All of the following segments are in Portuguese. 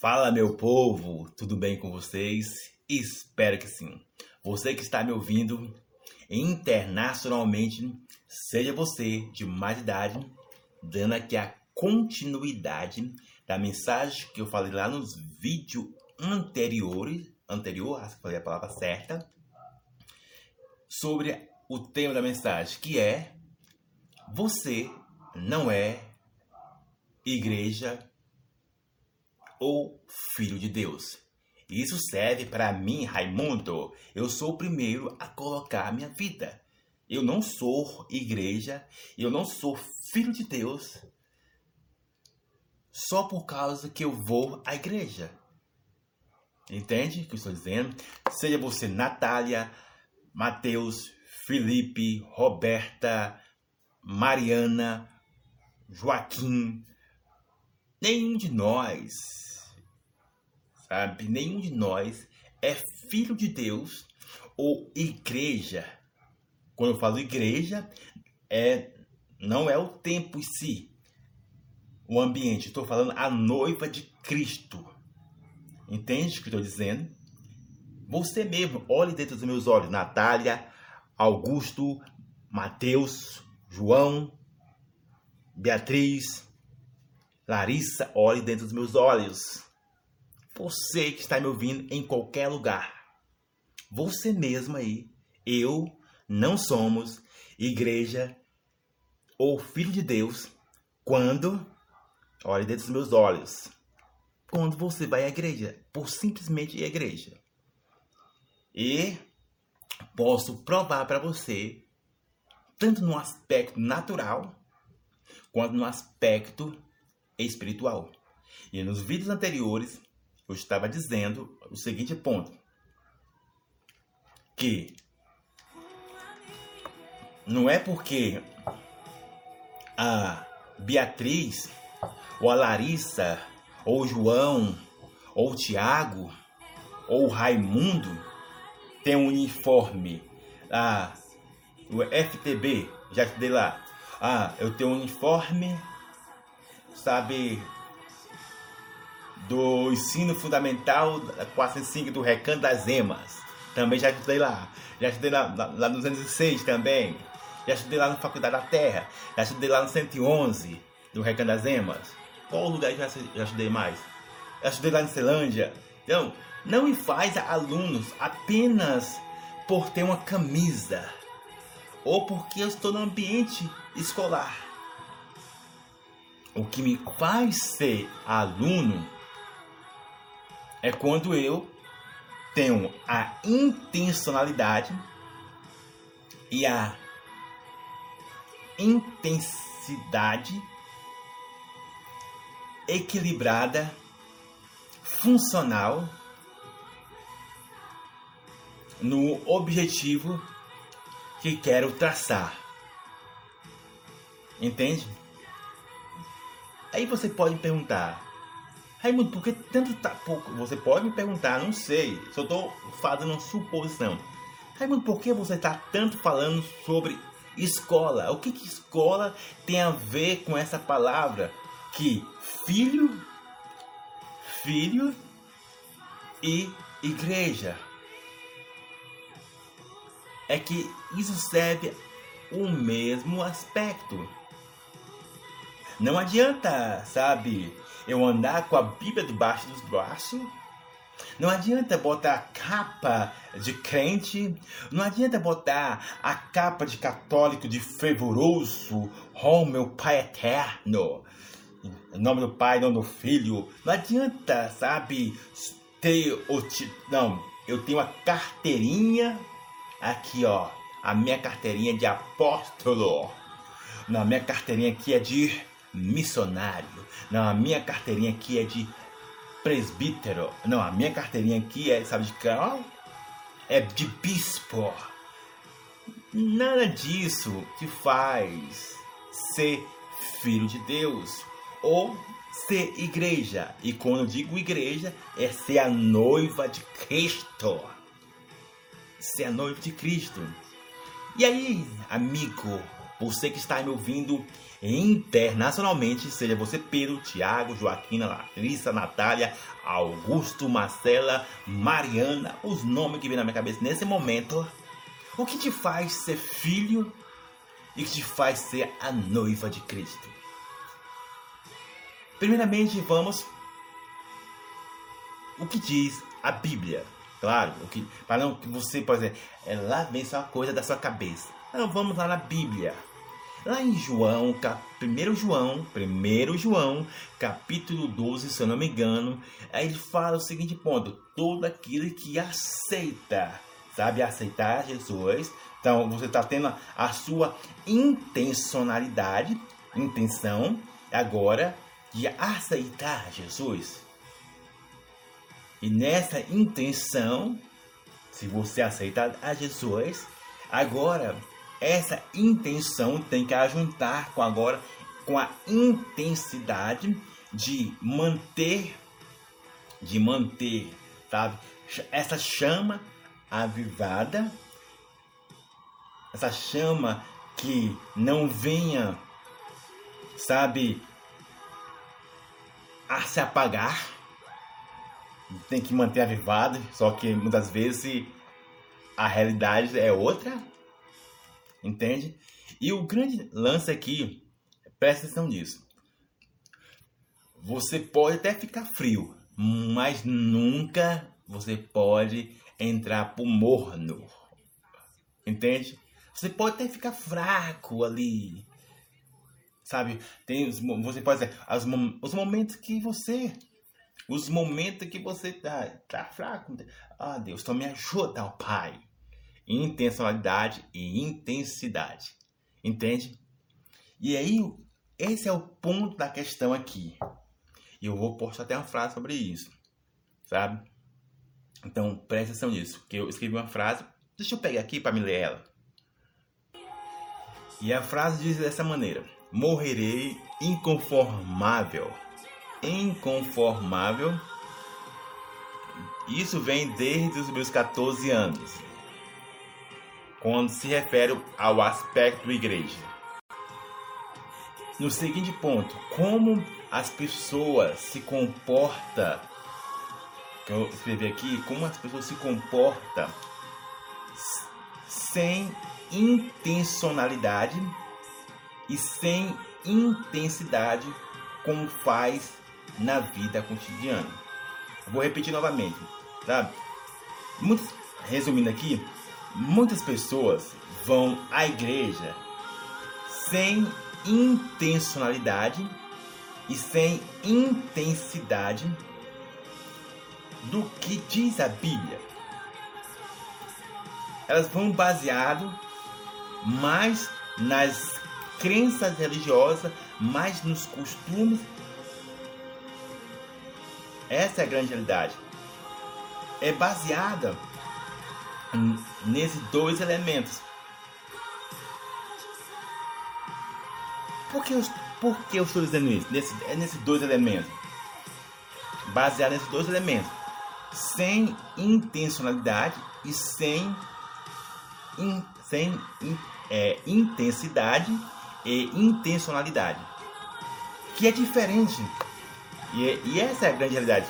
Fala, meu povo, tudo bem com vocês? Espero que sim. Você que está me ouvindo internacionalmente, seja você de mais idade, dando aqui a continuidade da mensagem que eu falei lá nos vídeos anteriores, anterior, acho que falei a palavra certa, sobre o tema da mensagem, que é você não é igreja ou filho de Deus. Isso serve para mim, Raimundo. Eu sou o primeiro a colocar minha vida. Eu não sou igreja, eu não sou filho de Deus só por causa que eu vou à igreja. Entende o que eu estou dizendo? Seja você Natália, Mateus, Felipe, Roberta, Mariana, Joaquim, nenhum de nós sabe? Nenhum de nós é filho de Deus ou igreja. Quando eu falo igreja, é não é o tempo em si, o ambiente. Estou falando a noiva de Cristo. Entende o que estou dizendo? Você mesmo, olhe dentro dos meus olhos, Natália, Augusto, Mateus, João, Beatriz, Larissa, olhe dentro dos meus olhos. Você que está me ouvindo em qualquer lugar. Você mesmo aí, eu, não somos igreja ou filho de Deus quando, olhe dentro dos meus olhos, quando você vai à igreja, por simplesmente ir à igreja. E posso provar para você, tanto no aspecto natural, quanto no aspecto espiritual. E nos vídeos anteriores eu estava dizendo o seguinte ponto: que não é porque a Beatriz, ou a Larissa, ou o João, ou o Tiago, ou o Raimundo tem um uniforme, ah, o FTB, já estudei lá. Ah, eu tenho um uniforme, sabe, do ensino fundamental 405 do Recanto das Emas. Também já estudei lá. Já estudei lá, lá, lá no 206 também. Já estudei lá na Faculdade da Terra. Já estudei lá no 111 do Recanto das Emas. Qual lugar já, já estudei mais? Já estudei lá em Celândia. Então, não me faz alunos apenas por ter uma camisa ou porque eu estou no ambiente escolar. O que me faz ser aluno é quando eu tenho a intencionalidade e a intensidade equilibrada, funcional no objetivo que quero traçar. Entende? Aí você pode perguntar: Raimundo, por que tanto tá? Você pode me perguntar, não sei. Só estou fazendo uma suposição. Raimundo, por que você está tanto falando sobre escola? O que, que escola tem a ver com essa palavra? Que filho, filho e igreja. É que isso serve o mesmo aspecto. Não adianta, sabe, eu andar com a Bíblia debaixo dos braços. Não adianta botar a capa de crente, não adianta botar a capa de católico de fervoroso, oh meu Pai eterno, em nome do Pai, nome do Filho. Não adianta, sabe, ter o. Não, eu tenho a carteirinha aqui, ó, a minha carteirinha de apóstolo. Na minha carteirinha aqui é de missionário. Não, a minha carteirinha aqui é de presbítero. Não, a minha carteirinha aqui é, sabe de qual? É de bispo. Nada disso te faz ser filho de Deus ou ser igreja. E quando eu digo igreja, é ser a noiva de Cristo. Ser a noiva de Cristo. E aí, amigo, você que está me ouvindo internacionalmente, seja você Pedro, Tiago, Joaquina, Larissa, Natália, Augusto, Marcela, Mariana, os nomes que vêm na minha cabeça nesse momento. O que te faz ser filho e que te faz ser a noiva de Cristo? Primeiramente, vamos o que diz a Bíblia. Claro, o que para não que você pode dizer, é lá vem só coisa da sua cabeça. Então vamos lá na Bíblia. Lá em João, 1 João, 1 João, capítulo 12, se eu não me engano, aí ele fala o seguinte ponto: todo aquele que aceita, sabe, aceitar Jesus, então você está tendo a sua intencionalidade, intenção agora de aceitar Jesus. E nessa intenção, se você aceitar a Jesus, agora essa intenção tem que ajuntar com agora com a intensidade de manter de manter, sabe? Essa chama avivada, essa chama que não venha, sabe, a se apagar. Tem que manter avivada, só que muitas vezes a realidade é outra Entende? E o grande lance aqui, presta atenção nisso. Você pode até ficar frio, mas nunca você pode entrar pro morno. Entende? Você pode até ficar fraco ali. Sabe? Tem os, você pode dizer os, os momentos que você os momentos que você tá, tá fraco. Ah, Deus, então me ajuda, Pai intencionalidade e intensidade. Entende? E aí, esse é o ponto da questão aqui. E eu vou postar até uma frase sobre isso. Sabe? Então, preste atenção nisso. Que eu escrevi uma frase. Deixa eu pegar aqui para me ler ela. E a frase diz dessa maneira: Morrerei inconformável. Inconformável. Isso vem desde os meus 14 anos quando se refere ao aspecto igreja. No seguinte ponto, como as pessoas se comportam, que eu escrevi aqui, como as pessoas se comportam sem intencionalidade e sem intensidade como faz na vida cotidiana. Vou repetir novamente, tá? Muito, resumindo aqui, Muitas pessoas vão à igreja sem intencionalidade e sem intensidade do que diz a Bíblia. Elas vão baseado mais nas crenças religiosas, mais nos costumes. Essa é a grande realidade. É baseada nesses dois elementos. Por que, eu, por que eu estou dizendo isso? Nesse, é nesses dois elementos. Baseado nesses dois elementos. Sem intencionalidade e sem, in, sem in, é, intensidade e intencionalidade. Que é diferente. E, e essa é a grande realidade.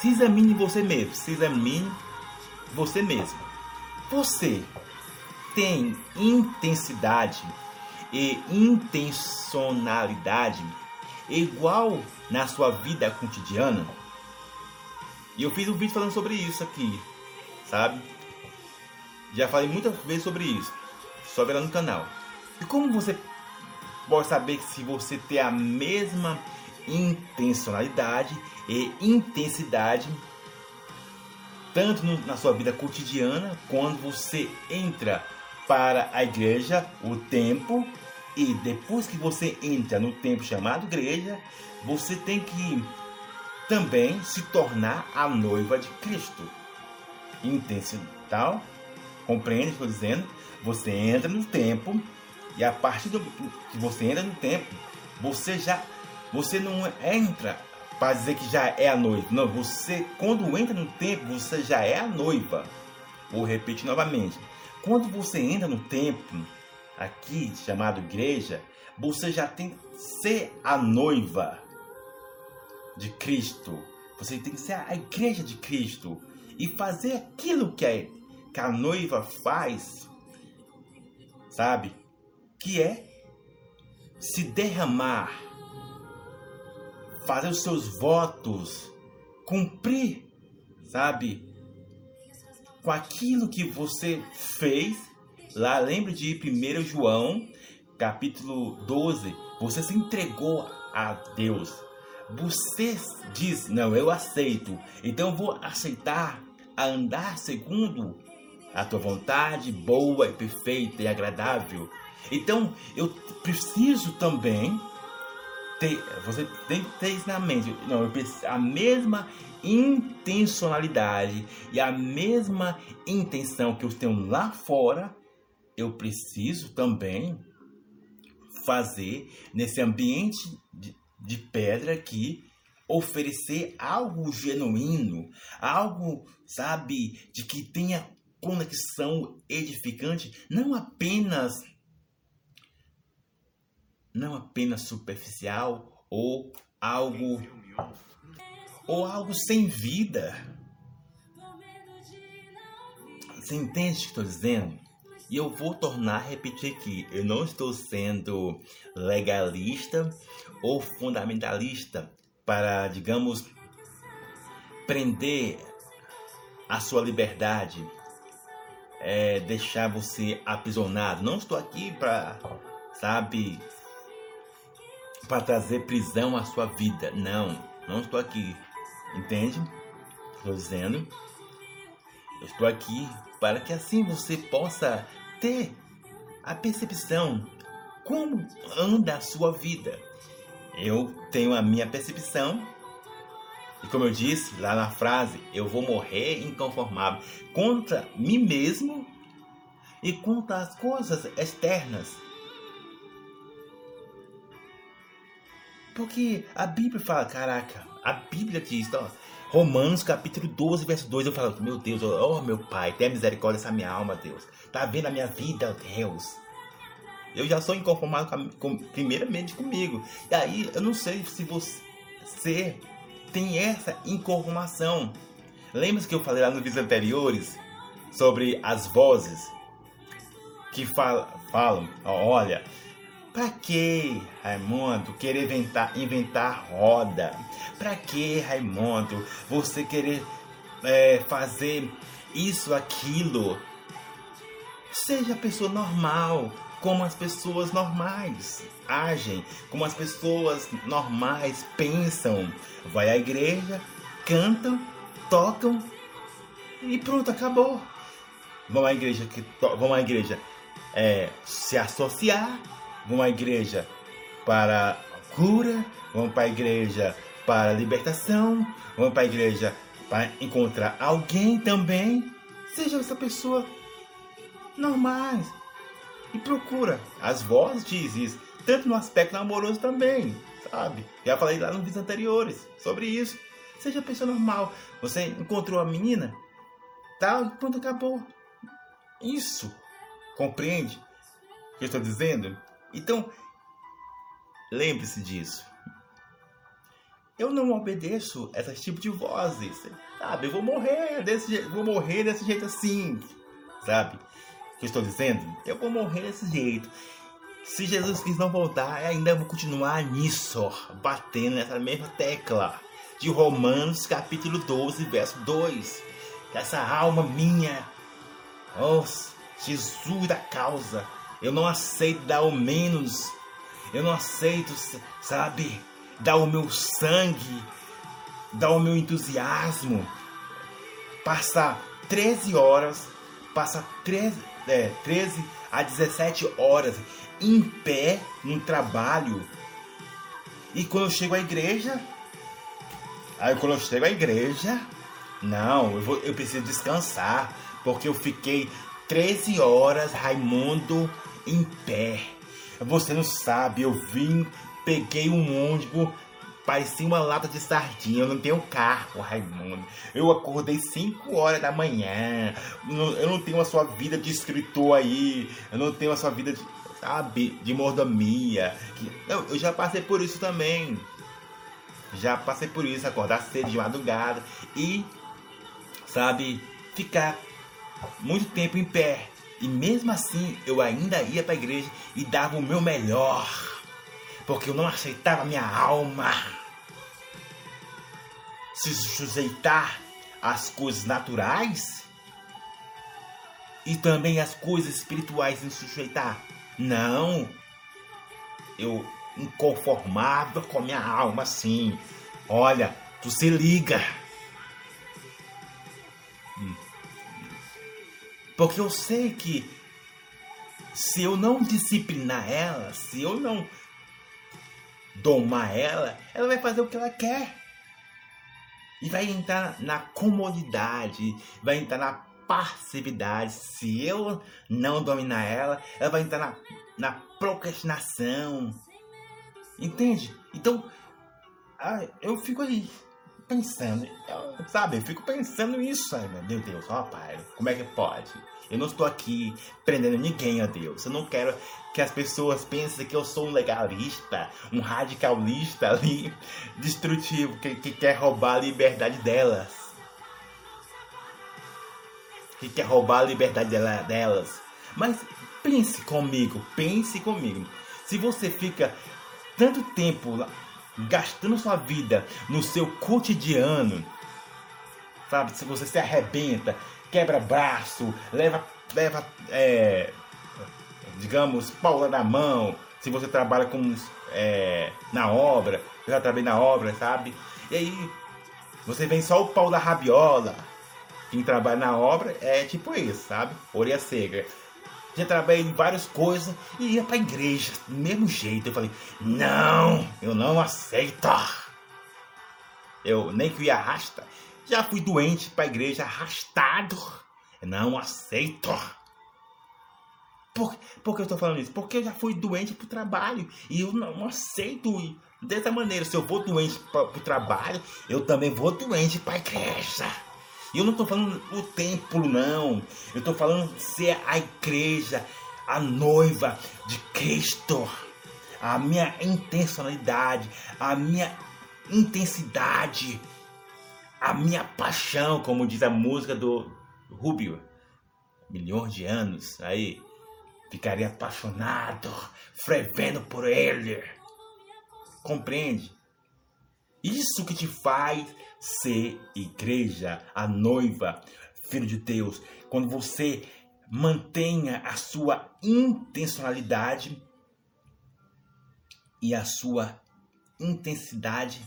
Se examine você mesmo. Se examine você mesmo. Você tem intensidade e intencionalidade igual na sua vida cotidiana? E eu fiz um vídeo falando sobre isso aqui, sabe? Já falei muitas vezes sobre isso, sobre lá no canal. E como você pode saber se você tem a mesma intencionalidade e intensidade tanto no, na sua vida cotidiana, quando você entra para a igreja, o templo, e depois que você entra no templo chamado igreja, você tem que também se tornar a noiva de Cristo. Intencional, compreende o que estou dizendo? Você entra no templo e a partir do que você entra no templo, você já você não entra para dizer que já é a noiva. Não, você, quando entra no templo, você já é a noiva. Vou repetir novamente. Quando você entra no templo, aqui chamado igreja, Você já tem que ser a noiva de Cristo. Você tem que ser a igreja de Cristo e fazer aquilo que a, que a noiva faz, sabe? Que é se derramar, fazer os seus votos, cumprir, sabe? Com aquilo que você fez. Lá, lembre de 1 João, capítulo 12. Você se entregou a Deus. Você diz, não, eu aceito. Então eu vou aceitar a andar segundo a tua vontade boa e perfeita e agradável. Então eu preciso também ter, você tem que ter isso na mente. Não, eu preciso, a mesma intencionalidade e a mesma intenção que eu tenho lá fora, eu preciso também fazer nesse ambiente de, de pedra aqui oferecer algo genuíno, algo, sabe, de que tenha conexão edificante, não apenas não apenas superficial ou algo ou algo sem vida. Você entende o que estou dizendo? E eu vou tornar a repetir aqui. Eu não estou sendo legalista ou fundamentalista para, digamos, prender a sua liberdade, é, deixar você aprisionado. Não estou aqui para, sabe, para trazer prisão à sua vida. Não, não estou aqui. Entende? Estou dizendo. Eu estou aqui para que assim você possa ter a percepção como anda a sua vida. Eu tenho a minha percepção e como eu disse lá na frase, eu vou morrer inconformável contra mim mesmo e contra as coisas externas. Porque a Bíblia fala, caraca, a Bíblia diz, ó, Romanos capítulo 12, verso 2, eu falo, meu Deus, oh meu Pai, tenha misericórdia dessa minha alma, Deus. Tá vendo a minha vida, Deus. Eu já sou inconformado com, com, primeiramente comigo. E aí, eu não sei se você tem essa inconformação. Lembra que eu falei lá nos vídeos anteriores sobre as vozes que falam, falam olha, Pra que, Raimundo, querer inventar, inventar roda? Pra que, Raimundo, você querer é, fazer isso, aquilo? Seja pessoa normal, como as pessoas normais agem, como as pessoas normais pensam. Vai à igreja, cantam, tocam e pronto, acabou. Vão à igreja, vão à igreja é, se associar vão à igreja para cura, vão para a igreja para libertação, vão para a igreja para encontrar alguém também. Seja essa pessoa normal e procura. As vozes dizem isso, tanto no aspecto amoroso também, sabe? Já falei lá nos vídeos anteriores sobre isso. Seja pessoa normal. Você encontrou a menina, tal, tá, pronto, acabou. Isso. Compreende o que eu estou dizendo? Então, lembre-se disso. Eu não obedeço a esse tipo de vozes, sabe? Eu vou morrer desse jeito, vou morrer desse jeito assim, sabe? O que eu estou dizendo? Eu vou morrer desse jeito. Se Jesus Cristo não voltar, eu ainda vou continuar nisso, batendo nessa mesma tecla de Romanos capítulo 12, verso 2. Que essa alma minha, oh, Jesus da causa, eu não aceito dar o menos. Eu não aceito, sabe, dar o meu sangue, dar o meu entusiasmo. Passar 13 horas, passar 13, é, 13 a 17 horas em pé no trabalho. E quando eu chego à igreja, aí quando eu chego à igreja, não, eu, vou, eu preciso descansar, porque eu fiquei 13 horas, Raimundo, em pé. Você não sabe, eu vim, peguei um ônibus, parecia uma lata de sardinha. Eu não tenho carro, Raimundo. Eu acordei 5 horas da manhã. Eu não tenho a sua vida de escritor aí. Eu não tenho a sua vida de. sabe, de mordomia. Eu, eu já passei por isso também. Já passei por isso, acordar cedo de madrugada e, sabe, ficar muito tempo em pé. E mesmo assim eu ainda ia para a igreja e dava o meu melhor. Porque eu não aceitava minha alma se sujeitar às coisas naturais e também às coisas espirituais em sujeitar. Não. Eu inconformava com a minha alma assim. Olha, tu se liga. Porque eu sei que se eu não disciplinar ela, se eu não domar ela, ela vai fazer o que ela quer. E vai entrar na comodidade, vai entrar na passividade. Se eu não dominar ela, ela vai entrar na, na procrastinação. Entende? Então, eu fico aí pensando, sabe? Eu fico pensando nisso, meu Deus, ó Pai, como é que pode? Eu não estou aqui prendendo ninguém, ó Deus. Eu não quero que as pessoas pensem que eu sou um legalista, um radicalista ali, destrutivo, que, que quer roubar a liberdade delas. Que quer roubar a liberdade dela, delas. Mas pense comigo, pense comigo. Se você fica tanto tempo gastando sua vida no seu cotidiano, sabe? Se você se arrebenta, quebra braço, leva, leva é, digamos, paula na mão, se você trabalha com, é, na obra, eu já trabalhei na obra, sabe? E aí você vem só o pau da rabiola. Quem trabalha na obra é tipo isso, sabe? Orelha seca já trabalhei em várias coisas e ia pra igreja do mesmo jeito. Eu falei, não, eu não aceito. Eu nem que ia arrasta. Já fui doente pra igreja arrastado. Não aceito. Por, por que eu estou falando isso? Porque eu já fui doente pro trabalho e eu não aceito dessa maneira. Se eu vou doente para o trabalho, eu também vou doente para a igreja. E eu não estou falando o templo, não. Eu estou falando ser a igreja, a noiva de Cristo. A minha intencionalidade, a minha intensidade, a minha paixão, como diz a música do Rubio. Milhões de anos aí. Ficaria apaixonado, fervendo por ele. Compreende? Isso que te faz ser igreja, a noiva, filho de Deus. Quando você mantenha a sua intencionalidade e a sua intensidade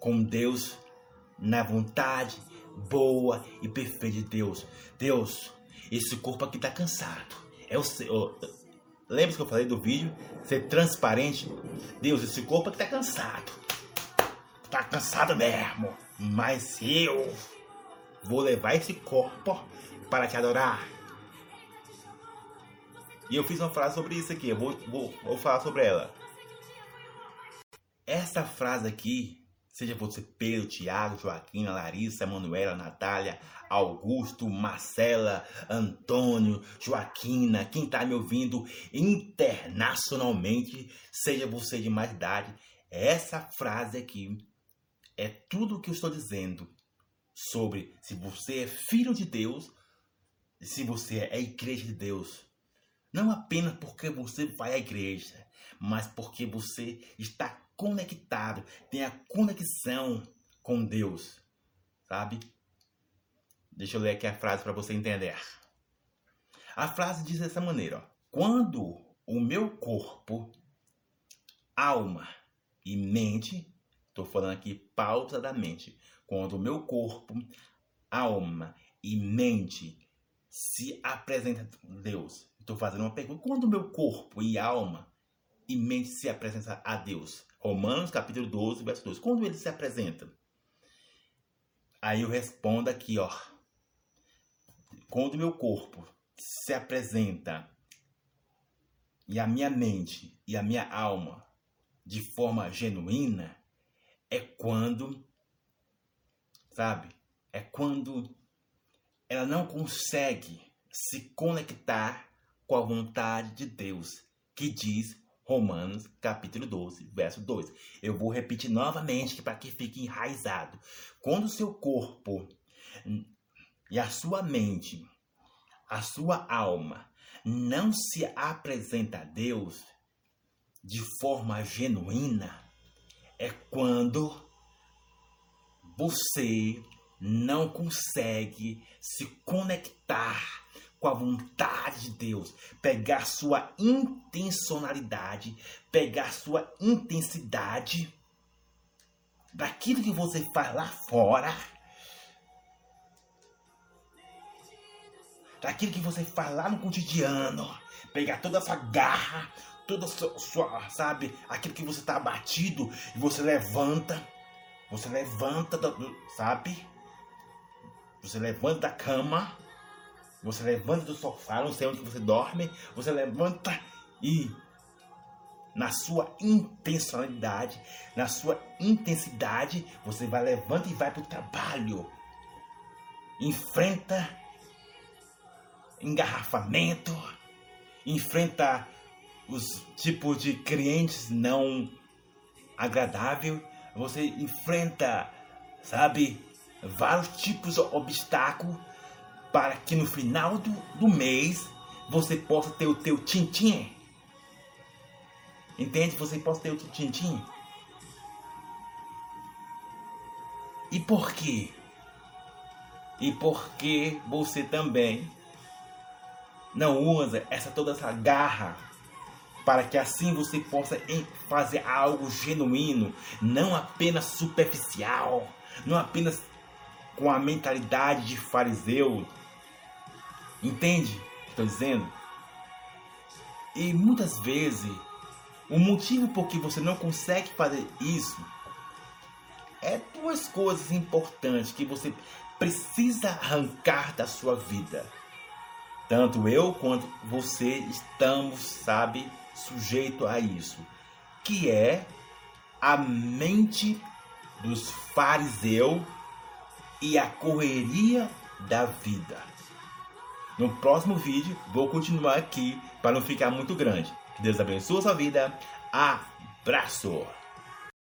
com Deus na vontade boa e perfeita de Deus. Deus, esse corpo aqui está cansado. É o seu. Lembra que eu falei do vídeo? Ser transparente. Deus, esse corpo aqui está cansado tá cansado mesmo, mas eu vou levar esse corpo para te adorar. E eu fiz uma frase sobre isso aqui, eu vou, vou, vou falar sobre ela. Essa frase aqui, seja você Pedro, Tiago, Joaquim, Larissa, Manuela, Natália, Augusto, Marcela, Antônio, Joaquina, quem está me ouvindo internacionalmente, seja você de mais idade, essa frase aqui é tudo o que eu estou dizendo sobre se você é filho de Deus, se você é igreja de Deus. Não apenas porque você vai à igreja, mas porque você está conectado, tem a conexão com Deus, sabe? Deixa eu ler aqui a frase para você entender. A frase diz dessa maneira: ó, Quando o meu corpo, alma e mente Estou falando aqui pausadamente. Quando o meu corpo, alma e mente se apresentam a Deus. Estou fazendo uma pergunta. Quando o meu corpo e alma e mente se apresentam a Deus? Romanos capítulo 12, verso 2. Quando ele se apresenta? Aí eu respondo aqui, ó. Quando o meu corpo se apresenta e a minha mente e a minha alma de forma genuína, é quando, sabe? É quando ela não consegue se conectar com a vontade de Deus, que diz Romanos capítulo 12, verso 2. Eu vou repetir novamente para que fique enraizado. Quando o seu corpo e a sua mente, a sua alma não se apresenta a Deus de forma genuína, é quando você não consegue se conectar com a vontade de Deus, pegar sua intencionalidade, pegar sua intensidade daquilo que você faz lá fora, daquilo que você faz lá no cotidiano, pegar toda essa garra, toda sua, sua sabe, aquilo que você está abatido e você levanta, você levanta, sabe? Você levanta da cama você levanta do sofá, não sei onde você dorme, você levanta e na sua intencionalidade, na sua intensidade, você vai levanta e vai para o trabalho. Enfrenta engarrafamento, enfrenta os tipos de clientes não agradável, você enfrenta, sabe, vários tipos de obstáculos para que no final do, do mês você possa ter o teu tintim. Entende? Você possa ter o teu tintim. E por quê? E por que você também não usa essa toda essa garra para que assim você possa fazer algo genuíno, não apenas superficial, não apenas com a mentalidade de fariseu, Entende? Estou dizendo. E muitas vezes o motivo por que você não consegue fazer isso é duas coisas importantes que você precisa arrancar da sua vida. Tanto eu quanto você estamos, sabe, sujeito a isso, que é a mente dos fariseus e a correria da vida. No próximo vídeo, vou continuar aqui para não ficar muito grande. Que Deus abençoe a sua vida. Abraço!